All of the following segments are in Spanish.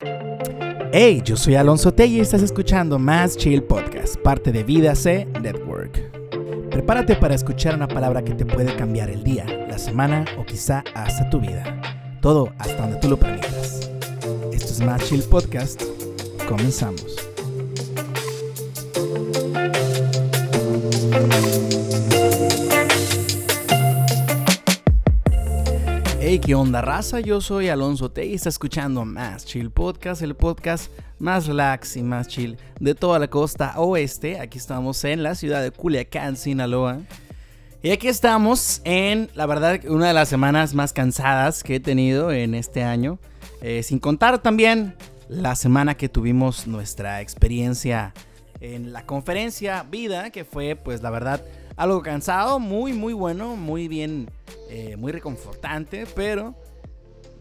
Hey, yo soy Alonso Tegui y estás escuchando Más Chill Podcast, parte de Vida C Network. Prepárate para escuchar una palabra que te puede cambiar el día, la semana o quizá hasta tu vida. Todo hasta donde tú lo permitas. Esto es Más Chill Podcast. Comenzamos. ¿Qué onda, raza? Yo soy Alonso T y está escuchando Más Chill Podcast, el podcast más relax y más chill de toda la costa oeste. Aquí estamos en la ciudad de Culiacán, Sinaloa. Y aquí estamos en, la verdad, una de las semanas más cansadas que he tenido en este año. Eh, sin contar también la semana que tuvimos nuestra experiencia en la conferencia Vida, que fue, pues, la verdad, algo cansado, muy, muy bueno, muy bien eh, muy reconfortante, pero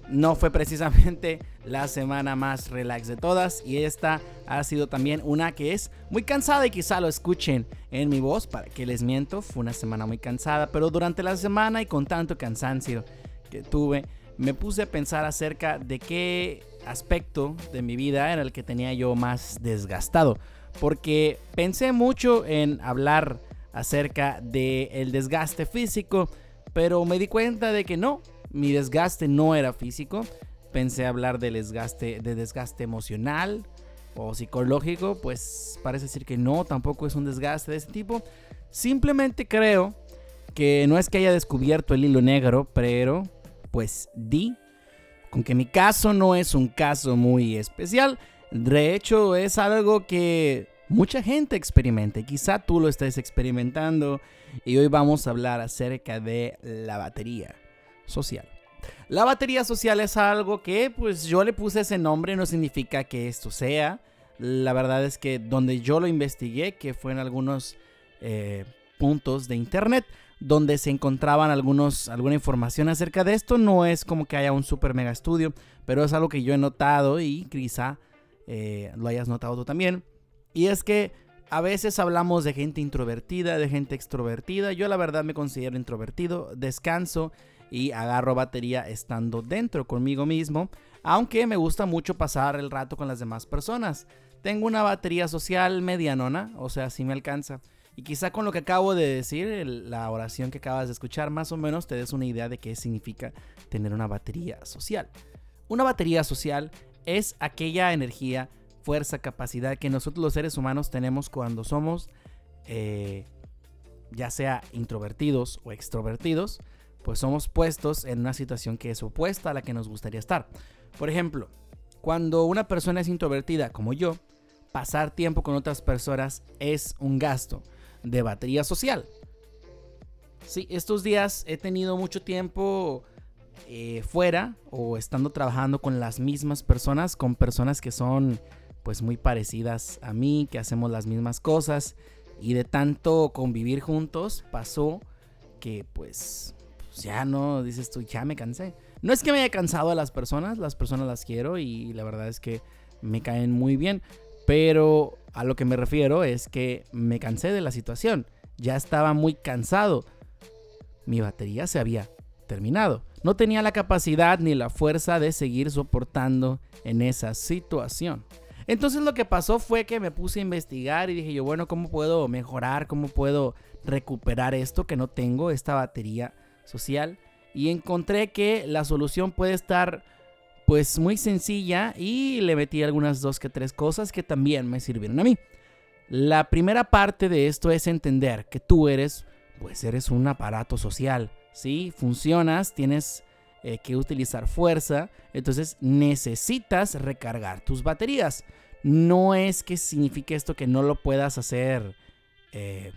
no fue precisamente la semana más relax de todas y esta ha sido también una que es muy cansada y quizá lo escuchen en mi voz para que les miento, fue una semana muy cansada, pero durante la semana y con tanto cansancio que tuve, me puse a pensar acerca de qué aspecto de mi vida era el que tenía yo más desgastado, porque pensé mucho en hablar acerca del el desgaste físico, pero me di cuenta de que no, mi desgaste no era físico. Pensé hablar del desgaste, de desgaste emocional o psicológico, pues parece decir que no, tampoco es un desgaste de ese tipo. Simplemente creo que no es que haya descubierto el hilo negro, pero pues di con que mi caso no es un caso muy especial. De hecho, es algo que mucha gente experimenta. Quizá tú lo estés experimentando y hoy vamos a hablar acerca de la batería social. La batería social es algo que pues yo le puse ese nombre, no significa que esto sea. La verdad es que donde yo lo investigué, que fue en algunos eh, puntos de internet, donde se encontraban algunos, alguna información acerca de esto, no es como que haya un super mega estudio, pero es algo que yo he notado y quizá eh, lo hayas notado tú también. Y es que a veces hablamos de gente introvertida, de gente extrovertida. Yo la verdad me considero introvertido, descanso y agarro batería estando dentro conmigo mismo, aunque me gusta mucho pasar el rato con las demás personas. Tengo una batería social medianona, o sea, sí me alcanza. Y quizá con lo que acabo de decir, la oración que acabas de escuchar, más o menos te des una idea de qué significa tener una batería social. Una batería social es aquella energía fuerza, capacidad que nosotros los seres humanos tenemos cuando somos, eh, ya sea introvertidos o extrovertidos, pues somos puestos en una situación que es opuesta a la que nos gustaría estar. Por ejemplo, cuando una persona es introvertida como yo, pasar tiempo con otras personas es un gasto de batería social. Sí, estos días he tenido mucho tiempo eh, fuera o estando trabajando con las mismas personas, con personas que son pues muy parecidas a mí, que hacemos las mismas cosas y de tanto convivir juntos pasó que pues, pues, ya no, dices tú, ya me cansé. No es que me haya cansado a las personas, las personas las quiero y la verdad es que me caen muy bien, pero a lo que me refiero es que me cansé de la situación, ya estaba muy cansado, mi batería se había terminado, no tenía la capacidad ni la fuerza de seguir soportando en esa situación. Entonces lo que pasó fue que me puse a investigar y dije yo, bueno, ¿cómo puedo mejorar? ¿Cómo puedo recuperar esto que no tengo, esta batería social? Y encontré que la solución puede estar pues muy sencilla y le metí algunas dos que tres cosas que también me sirvieron a mí. La primera parte de esto es entender que tú eres, pues eres un aparato social, ¿sí? Funcionas, tienes eh, que utilizar fuerza, entonces necesitas recargar tus baterías. No es que signifique esto que no lo puedas hacer, eh,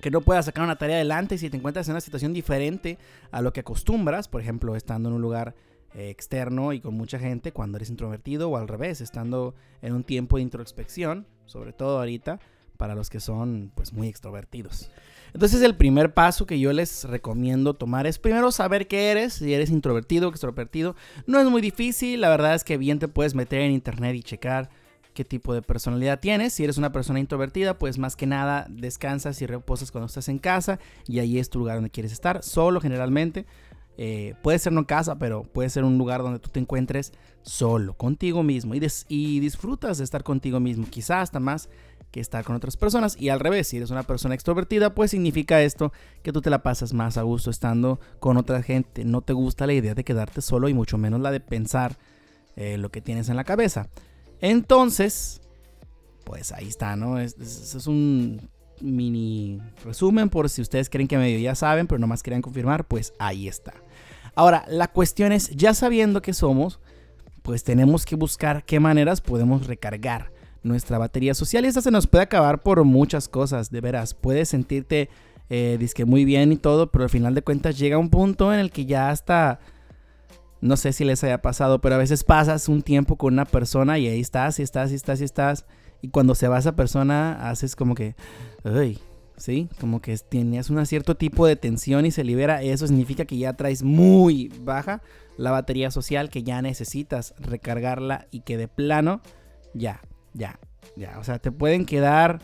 que no puedas sacar una tarea adelante si te encuentras en una situación diferente a lo que acostumbras, por ejemplo, estando en un lugar eh, externo y con mucha gente cuando eres introvertido o al revés, estando en un tiempo de introspección, sobre todo ahorita, para los que son pues muy extrovertidos. Entonces el primer paso que yo les recomiendo tomar es primero saber qué eres, si eres introvertido extrovertido. No es muy difícil, la verdad es que bien te puedes meter en internet y checar qué tipo de personalidad tienes. Si eres una persona introvertida, pues más que nada descansas y reposas cuando estás en casa y ahí es tu lugar donde quieres estar, solo generalmente. Eh, puede ser no casa, pero puede ser un lugar donde tú te encuentres solo, contigo mismo y, y disfrutas de estar contigo mismo, quizás hasta más que estar con otras personas. Y al revés, si eres una persona extrovertida, pues significa esto que tú te la pasas más a gusto estando con otra gente. No te gusta la idea de quedarte solo y mucho menos la de pensar eh, lo que tienes en la cabeza. Entonces, pues ahí está, ¿no? Es, es, un mini resumen por si ustedes creen que medio ya saben, pero nomás querían confirmar, pues ahí está. Ahora, la cuestión es, ya sabiendo que somos, pues tenemos que buscar qué maneras podemos recargar nuestra batería social y esta se nos puede acabar por muchas cosas, de veras. Puedes sentirte eh, disque muy bien y todo, pero al final de cuentas llega un punto en el que ya hasta, no sé si les haya pasado, pero a veces pasas un tiempo con una persona y ahí estás, y estás, y estás, y estás. Y cuando se va esa persona, haces como que, ay, ¿sí? Como que tienes un cierto tipo de tensión y se libera. Eso significa que ya traes muy baja la batería social, que ya necesitas recargarla y que de plano, ya, ya, ya. O sea, te pueden quedar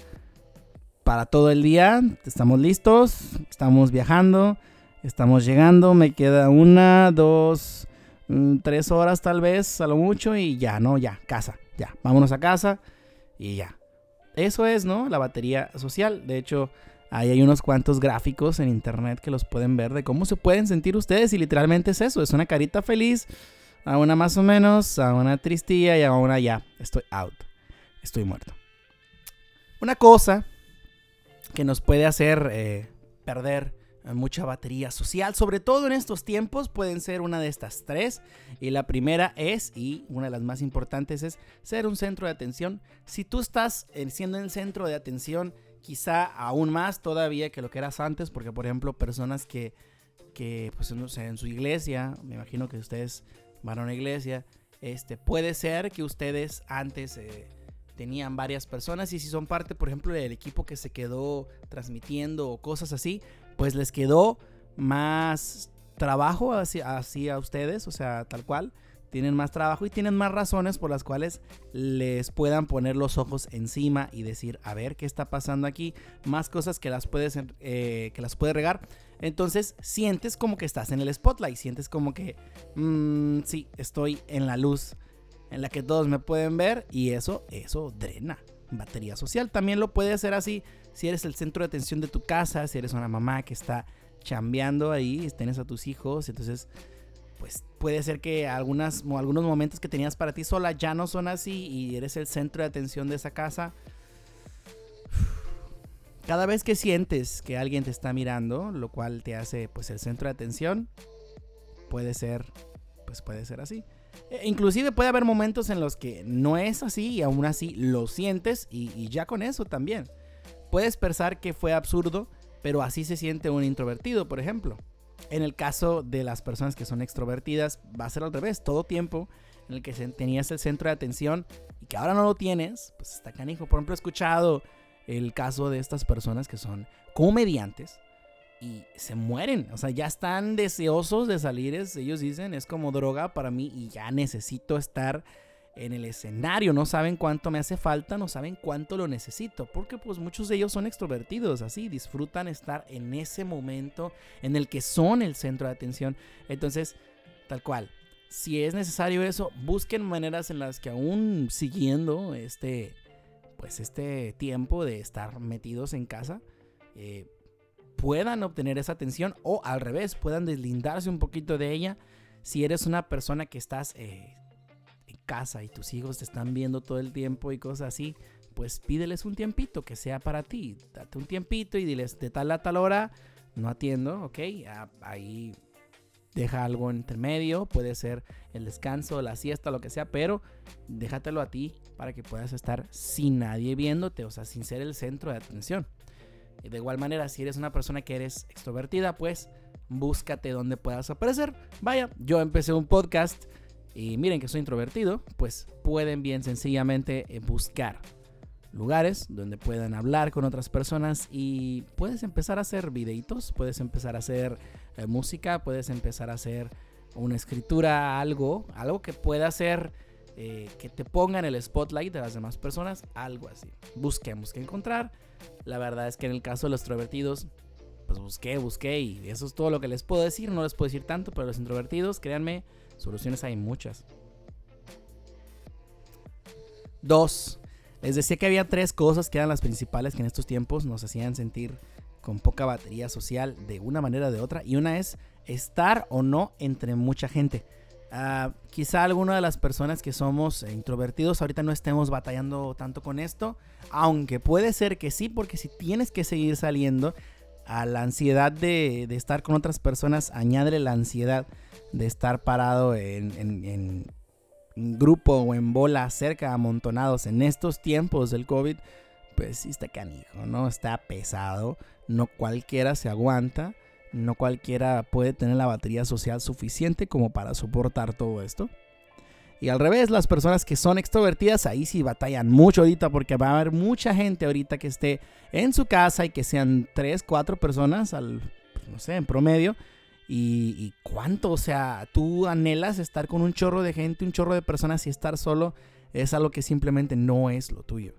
para todo el día. Estamos listos, estamos viajando, estamos llegando. Me queda una, dos, mm, tres horas tal vez, a lo mucho, y ya, ¿no? Ya, casa, ya. Vámonos a casa y ya. Eso es, ¿no? La batería social. De hecho, ahí hay unos cuantos gráficos en internet que los pueden ver de cómo se pueden sentir ustedes y literalmente es eso, es una carita feliz, a una más o menos, a una tristilla y a una ya, estoy out estoy muerto. Una cosa que nos puede hacer eh, perder mucha batería social, sobre todo en estos tiempos, pueden ser una de estas tres. Y la primera es, y una de las más importantes es, ser un centro de atención. Si tú estás siendo el centro de atención, quizá aún más todavía que lo que eras antes, porque por ejemplo, personas que, que pues no sé, en su iglesia, me imagino que ustedes van a una iglesia, este, puede ser que ustedes antes... Eh, tenían varias personas y si son parte, por ejemplo, del equipo que se quedó transmitiendo o cosas así, pues les quedó más trabajo hacia, a ustedes, o sea, tal cual. Tienen más trabajo y tienen más razones por las cuales les puedan poner los ojos encima y decir, a ver qué está pasando aquí, más cosas que las puedes, eh, que las puede regar. Entonces sientes como que estás en el spotlight, sientes como que, mmm, sí, estoy en la luz en la que todos me pueden ver y eso, eso drena batería social. También lo puede hacer así si eres el centro de atención de tu casa, si eres una mamá que está chambeando ahí, tienes a tus hijos, entonces pues puede ser que algunas, algunos momentos que tenías para ti sola ya no son así y eres el centro de atención de esa casa. Cada vez que sientes que alguien te está mirando, lo cual te hace pues el centro de atención, puede ser pues puede ser así. E, inclusive puede haber momentos en los que no es así y aún así lo sientes y, ya con eso también. Puedes pensar que fue absurdo, pero así se siente un introvertido, por ejemplo. En el caso de las personas que son extrovertidas, va a ser al revés. Todo tiempo en el que tenías el centro de atención y que ahora no lo tienes, pues está canijo. Por ejemplo, he escuchado el caso de estas personas que son comediantes y se mueren. O sea, ya están deseosos de salir. ellos dicen, es como droga para mí y ya necesito estar en el escenario. No saben cuánto me hace falta, no saben cuánto lo necesito. Porque pues muchos de ellos son extrovertidos, así, disfrutan estar en ese momento en el que son el centro de atención. Entonces, tal cual. Si es necesario eso, busquen maneras en las que aún siguiendo este, pues este tiempo de estar metidos en casa, eh, puedan obtener esa atención o al revés, puedan deslindarse un poquito de ella. Si eres una persona que estás eh, en casa y tus hijos te están viendo todo el tiempo y cosas así, pues pídeles un tiempito que sea para ti. Date un tiempito y diles de tal a tal hora no atiendo, ok, ahí deja algo entre medio, puede ser el descanso, la siesta, lo que sea, pero déjatelo a ti para que puedas estar sin nadie viéndote, o sea, sin ser el centro de atención. De igual manera, si eres una persona que eres extrovertida, pues búscate donde puedas aparecer. Vaya, yo empecé un podcast y miren que soy introvertido, pues pueden bien sencillamente eh, buscar lugares donde puedan hablar con otras personas y puedes empezar a hacer videitos, puedes empezar a hacer eh, música, puedes empezar a hacer una escritura, algo, algo que pueda hacer eh, que te ponga en el spotlight de las demás personas, algo así. Busquemos que encontrar. La verdad es que en el caso de los extrovertidos, pues busqué, busqué y eso es todo lo que les puedo decir. No les puedo decir tanto, pero los introvertidos, créanme, soluciones hay muchas. Dos, les decía que había tres cosas que eran las principales que en estos tiempos nos hacían sentir con poca batería social de una manera o de otra. Y una es estar o no entre mucha gente. Uh, quizá alguna de las personas que somos introvertidos ahorita no estemos batallando tanto con esto, aunque puede ser que sí, porque si tienes que seguir saliendo, a la ansiedad de, estar con otras personas, añade la ansiedad de estar parado en, en, en, grupo o en bola cerca, amontonados en estos tiempos del COVID, pues sí está canijo, ¿no? Está pesado, no cualquiera se aguanta no cualquiera puede tener la batería social suficiente como para soportar todo esto. Y al revés, las personas que son extrovertidas ahí sí batallan mucho ahorita porque va a haber mucha gente ahorita que esté en su casa y que sean 3, 4 personas al, pues, no sé, en promedio. Y, y, cuánto, o sea, tú anhelas estar con un chorro de gente, un chorro de personas y estar solo es algo que simplemente no es lo tuyo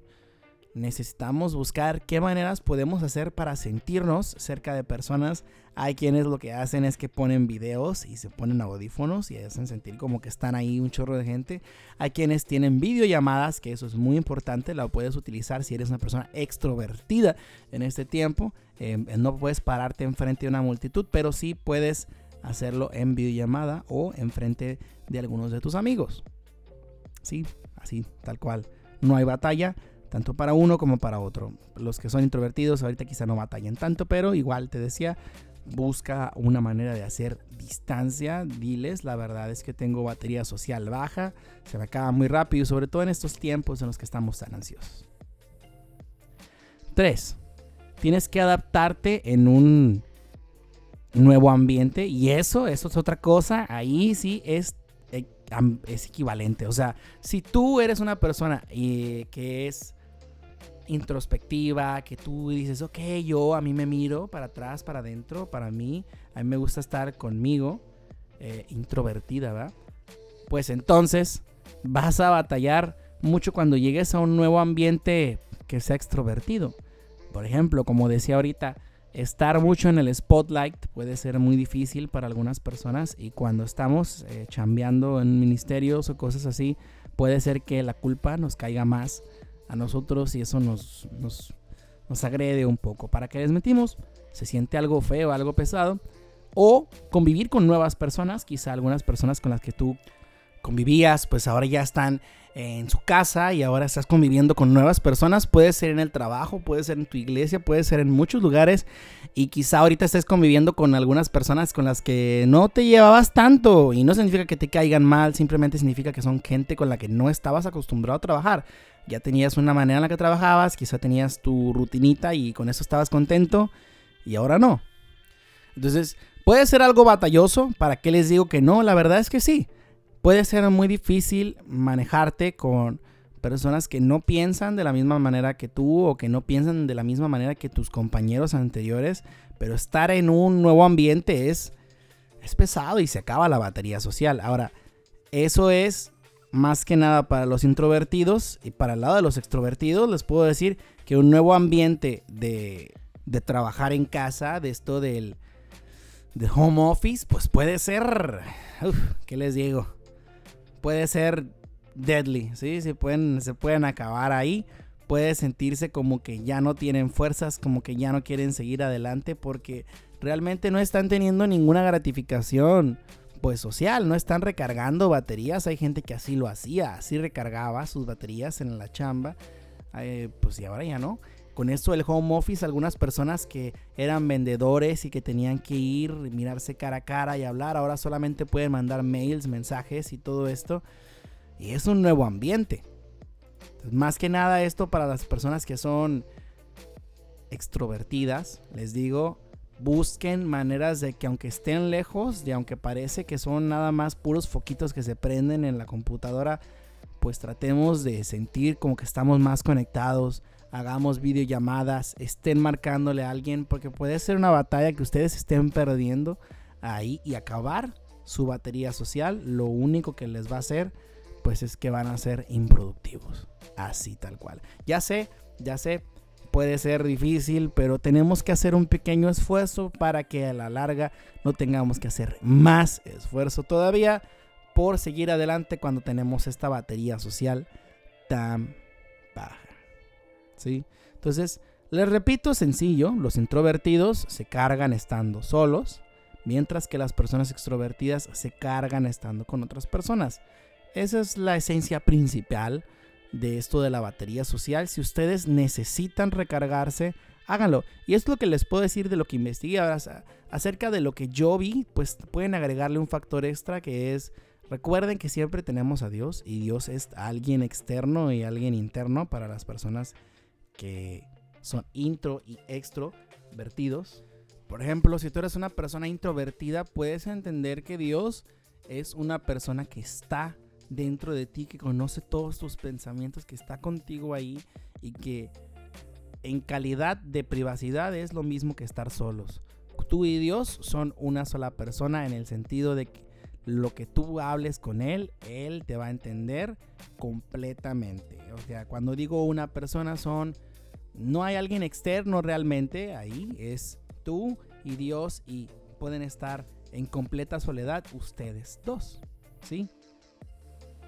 necesitamos buscar qué maneras podemos hacer para sentirnos cerca de personas. Hay quienes lo que hacen es que ponen videos y se ponen audífonos y hacen sentir como que están ahí un chorro de gente. Hay quienes tienen videollamadas, que eso es muy importante, la puedes utilizar si eres una persona extrovertida en este tiempo. Em, no puedes pararte enfrente de una multitud, pero sí puedes hacerlo en videollamada o enfrente de algunos de tus amigos. Sí, así, tal cual. No hay batalla tanto para uno como para otro. Los que son introvertidos ahorita quizá no batallen tanto, pero igual te decía, busca una manera de hacer distancia, diles, la verdad es que tengo batería social baja, se me acaba muy rápido, sobre todo en estos tiempos en los que estamos tan ansiosos. 3. Tienes que adaptarte en un nuevo ambiente y eso, eso es otra cosa, ahí sí es, eh, es equivalente. O sea, si tú eres una persona eh, que es introspectiva, que tú dices, ok, yo a mí me miro para atrás, para adentro, para mí, a mí me gusta estar conmigo, eh, introvertida, ¿verdad? Pues entonces vas a batallar mucho cuando llegues a un nuevo ambiente que sea extrovertido. Por ejemplo, como decía ahorita, estar mucho en el spotlight puede ser muy difícil para algunas personas y cuando estamos eh, chambeando en ministerios o cosas así, puede ser que la culpa nos caiga más a nosotros y eso nos, nos, agrede un poco. ¿Para que les metimos? Se siente algo feo, algo pesado. O convivir con nuevas personas, quizá algunas personas con las que tú convivías, pues ahora ya están en su casa y ahora estás conviviendo con nuevas personas. Puede ser en el trabajo, puede ser en tu iglesia, puede ser en muchos lugares. Y quizá ahorita estés conviviendo con algunas personas con las que no te llevabas tanto. Y no significa que te caigan mal, simplemente significa que son gente con la que no estabas acostumbrado a trabajar. Ya tenías una manera en la que trabajabas, quizá tenías tu rutinita y con eso estabas contento. Y ahora no. Entonces, puede ser algo batalloso. ¿Para qué les digo que no? La verdad es que sí puede ser muy difícil manejarte con personas que no piensan de la misma manera que tú o que no piensan de la misma manera que tus compañeros anteriores, pero estar en un nuevo ambiente es, es pesado y se acaba la batería social. Ahora, eso es más que nada para los introvertidos y para el lado de los extrovertidos les puedo decir que un nuevo ambiente de, de trabajar en casa, de esto del, del home office, pues puede ser, uf, ¿qué les digo? puede ser deadly, ¿sí? Se pueden, se pueden acabar ahí. Puede sentirse como que ya no tienen fuerzas, como que ya no quieren seguir adelante porque realmente no están teniendo ninguna gratificación pues social, no están recargando baterías. Hay gente que así lo hacía, así recargaba sus baterías en la chamba. Eh, pues y ahora ya no. Con esto del home office, algunas personas que eran vendedores y que tenían que ir, mirarse cara a cara y hablar, ahora solamente pueden mandar mails, mensajes y todo esto. Y es un nuevo ambiente. más que nada esto para las personas que son extrovertidas, les digo, busquen maneras de que aunque estén lejos y aunque parece que son nada más puros foquitos que se prenden en la computadora, pues tratemos de sentir como que estamos más conectados, hagamos videollamadas, estén marcándole a alguien, porque puede ser una batalla que ustedes estén perdiendo ahí y acabar su batería social. Lo único que les va a hacer, pues es que van a ser improductivos. Así tal cual. Ya sé, ya sé, puede ser difícil, pero tenemos que hacer un pequeño esfuerzo para que a la larga no tengamos que hacer más esfuerzo todavía por seguir adelante cuando tenemos esta batería social tan baja. ¿Sí? Entonces, les repito, sencillo, los introvertidos se cargan estando solos, mientras que las personas extrovertidas se cargan estando con otras personas. Esa es la esencia principal de esto de la batería social. Si ustedes necesitan recargarse, háganlo. Y es lo que les puedo decir de lo que investigué. Acerca de lo que yo vi, pues pueden agregarle un factor extra que es, recuerden que siempre tenemos a Dios y Dios es alguien externo y alguien interno para las personas que son intro y extrovertidos. Por ejemplo, si tú eres una persona introvertida, puedes entender que Dios es una persona que está dentro de ti, que conoce todos tus pensamientos, que está contigo ahí y que en calidad de privacidad es lo mismo que estar solos. Tú y Dios son una sola persona en el sentido de que lo que tú hables con Él, Él te va a entender completamente. O sea, cuando digo una persona son, no hay alguien externo realmente ahí, es tú y Dios y pueden estar en completa soledad ustedes dos, ¿sí?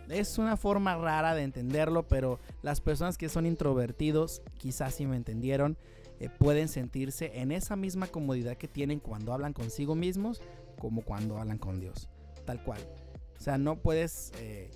Es una forma rara de entenderlo, pero las personas que son introvertidos, quizás si me entendieron, eh, pueden sentirse en esa misma comodidad que tienen cuando hablan consigo mismos como cuando hablan con Dios. Tal cual. O sea, no puedes, eh,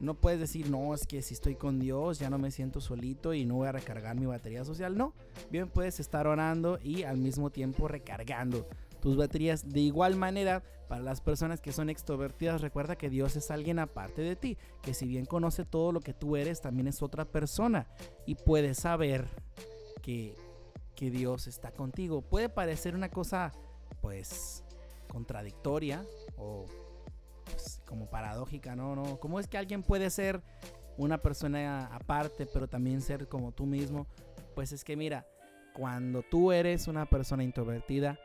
no puedes decir, no, es que si estoy con Dios ya no me siento solito y no voy a recargar mi batería social. No, bien puedes estar orando y al mismo tiempo recargando tus baterías. De igual manera, para las personas que son extrovertidas, recuerda que Dios es alguien aparte de ti, que si bien conoce todo lo que tú eres, también es otra persona y puede saber que, que Dios está contigo. Puede parecer una cosa, pues, contradictoria o pues, como paradójica, ¿no? ¿no? ¿Cómo es que alguien puede ser una persona aparte, pero también ser como tú mismo? Pues es que mira, cuando tú eres una persona introvertida,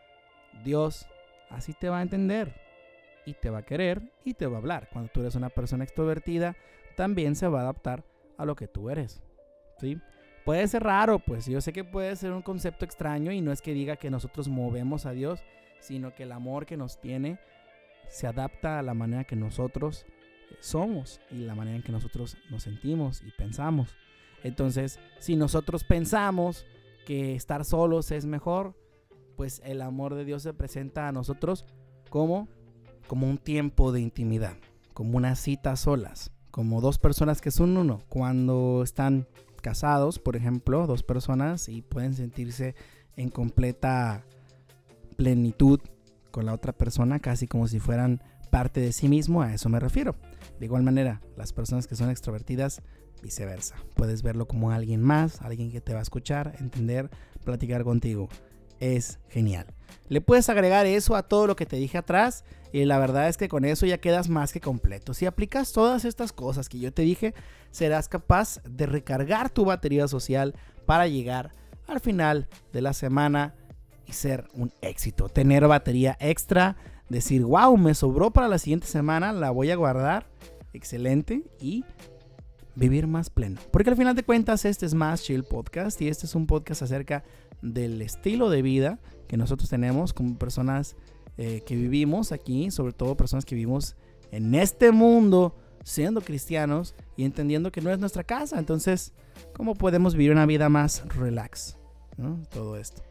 Dios así te va a entender y te va a querer y te va a hablar. Cuando tú eres una persona extrovertida, también se va a adaptar a lo que tú eres. ¿Sí? Puede ser raro, pues yo sé que puede ser un concepto extraño y no es que diga que nosotros movemos a Dios, sino que el amor que nos tiene se adapta a la manera que nosotros somos y la manera en que nosotros nos sentimos y pensamos. Entonces, si nosotros pensamos que estar solos es mejor, pues el amor de Dios se presenta a nosotros como, como un tiempo de intimidad, como una cita solas, como dos personas que son uno. Cuando están casados, por ejemplo, dos personas y pueden sentirse en completa plenitud con la otra persona, casi como si fueran parte de sí mismo, a eso me refiero. De igual manera, las personas que son extrovertidas, viceversa. Puedes verlo como alguien más, alguien que te va a escuchar, entender, platicar contigo es genial. Le puedes agregar eso a todo lo que te dije atrás y la verdad es que con eso ya quedas más que completo. Si aplicas todas estas cosas que yo te dije, serás capaz de recargar tu batería social para llegar al final de la semana y ser un éxito. Tener batería extra, decir, wow, me sobró para la siguiente semana, la voy a guardar. Excelente. Y vivir más pleno. Porque al final de cuentas este es Más Chill Podcast y este es un podcast acerca del estilo de vida que nosotros tenemos como personas eh, que vivimos aquí, sobre todo personas que vivimos en este mundo siendo cristianos y entendiendo que no es nuestra casa. Entonces, ¿cómo podemos vivir una vida más relax? Todo esto.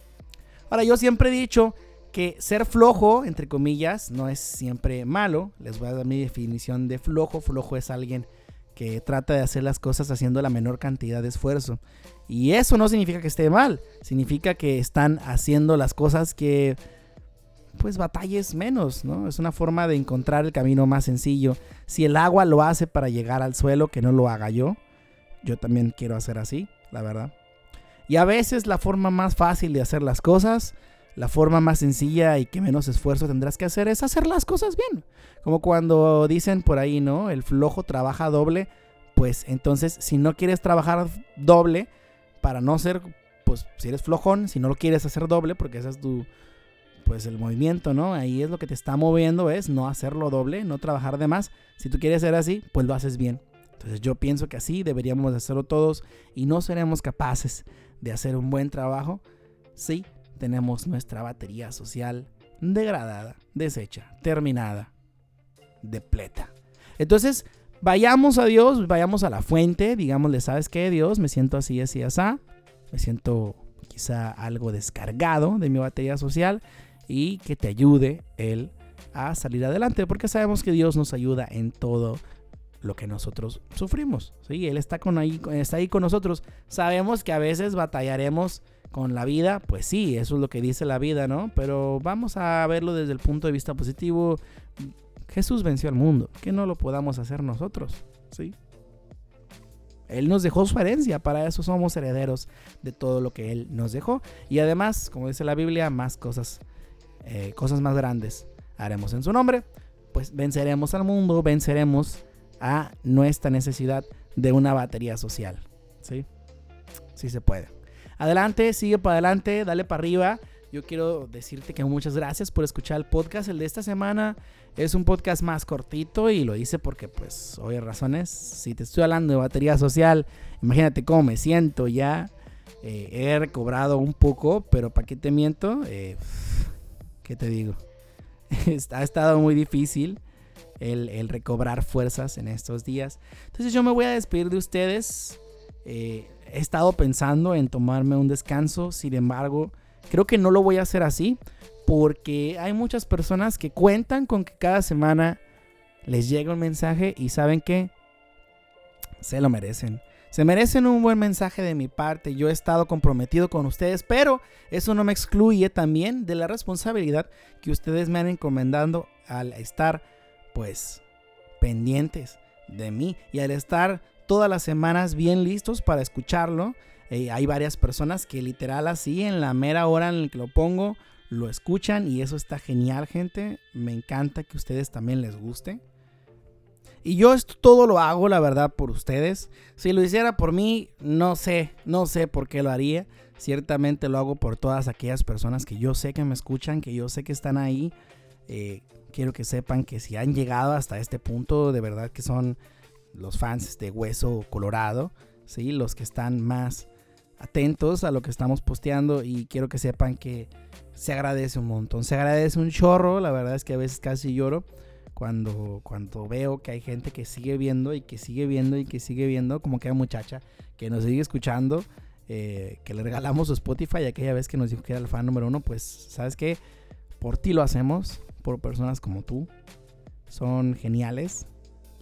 Ahora, yo siempre he dicho que ser flojo, entre comillas, no es siempre malo. Les voy a dar mi definición de flojo. Flojo es alguien que trata de hacer las cosas haciendo la menor cantidad de esfuerzo. Y eso no significa que esté mal, significa que están haciendo las cosas que pues batalles menos, ¿no? Es una forma de encontrar el camino más sencillo. Si el agua lo hace para llegar al suelo, que no lo haga yo. Yo también quiero hacer así, la verdad. Y a veces la forma más fácil de hacer las cosas la forma más sencilla y que menos esfuerzo tendrás que hacer es hacer las cosas bien. Como cuando dicen por ahí, ¿no? El flojo trabaja doble. Pues entonces, si no quieres trabajar doble, para no ser, pues si eres flojón, si no lo quieres hacer doble, porque ese es tu, pues el movimiento, ¿no? Ahí es lo que te está moviendo, es no hacerlo doble, no trabajar de más. Si tú quieres ser así, pues lo haces bien. Entonces yo pienso que así deberíamos hacerlo todos y no seremos capaces de hacer un buen trabajo si tenemos nuestra batería social degradada, deshecha, terminada, depleta. Entonces, vayamos a Dios, vayamos a la fuente, digámosle, ¿sabes qué, Dios? Me siento así, así, así. Me siento quizá algo descargado de mi batería social y que te ayude Él a salir adelante, porque sabemos que Dios nos ayuda en todo lo que nosotros sufrimos. ¿sí? Él está, con ahí, está ahí con nosotros. Sabemos que a veces batallaremos con la vida, pues sí, eso es lo que dice la vida, ¿no? Pero vamos a verlo desde el punto de vista positivo. Jesús venció al mundo, que no lo podamos hacer nosotros, ¿sí? Él nos dejó su herencia, para eso somos herederos de todo lo que Él nos dejó. Y además, como dice la Biblia, más cosas, eh, cosas más grandes haremos en su nombre. Pues venceremos al mundo, venceremos a nuestra necesidad de una batería social. ¿Sí? Sí se puede. Adelante, sigue para adelante, dale para arriba. Yo quiero decirte que muchas gracias por escuchar el podcast. El de esta semana es un podcast más cortito y lo hice porque, pues, hay razones. Si te estoy hablando de batería social, imagínate cómo me siento ya. Eh, he recobrado un poco, pero ¿para qué te miento? Eh, ¿Qué te digo? ha estado muy difícil el, recobrar fuerzas en estos días. Entonces yo me voy a despedir de ustedes. Eh, he estado pensando en tomarme un descanso, sin embargo, creo que no lo voy a hacer así porque hay muchas personas que cuentan con que cada semana les llega un mensaje y saben que se lo merecen. Se merecen un buen mensaje de mi parte. Yo he estado comprometido con ustedes, pero eso no me excluye también de la responsabilidad que ustedes me han encomendado al estar pues pendientes de mí y al estar todas las semanas bien listos para escucharlo. Eh, hay varias personas que literal así en la mera hora en la que lo pongo lo escuchan y eso está genial gente. Me encanta que ustedes también les guste. Y yo esto todo lo hago, la verdad, por ustedes. Si lo hiciera por mí, no sé, no sé por qué lo haría. Ciertamente lo hago por todas aquellas personas que yo sé que me escuchan, que yo sé que están ahí. Eh, quiero que sepan que si han llegado hasta este punto, de verdad que son los fans de Hueso Colorado, ¿sí? los que están más atentos a lo que estamos posteando y quiero que sepan que se agradece un montón, se agradece un chorro, la verdad es que a veces casi lloro cuando, cuando veo que hay gente que sigue viendo y que sigue viendo y que sigue viendo, como que hay muchacha que nos sigue escuchando, eh, que le regalamos su Spotify aquella vez que nos dijo que era el fan número uno, pues sabes que por ti lo hacemos, por personas como tú. Son geniales.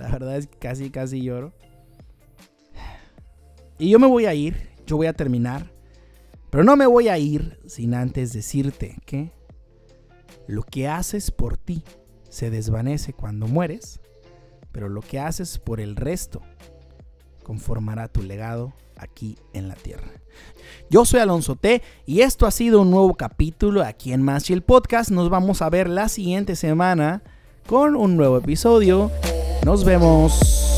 La verdad es que casi, casi lloro. Y yo me voy a ir, yo voy a terminar. Pero no me voy a ir sin antes decirte que lo que haces por ti se desvanece cuando mueres, pero lo que haces por el resto conformará tu legado aquí en la tierra. Yo soy Alonso T y esto ha sido un nuevo capítulo aquí en Más el Podcast. Nos vamos a ver la siguiente semana con un nuevo episodio. Nos vemos.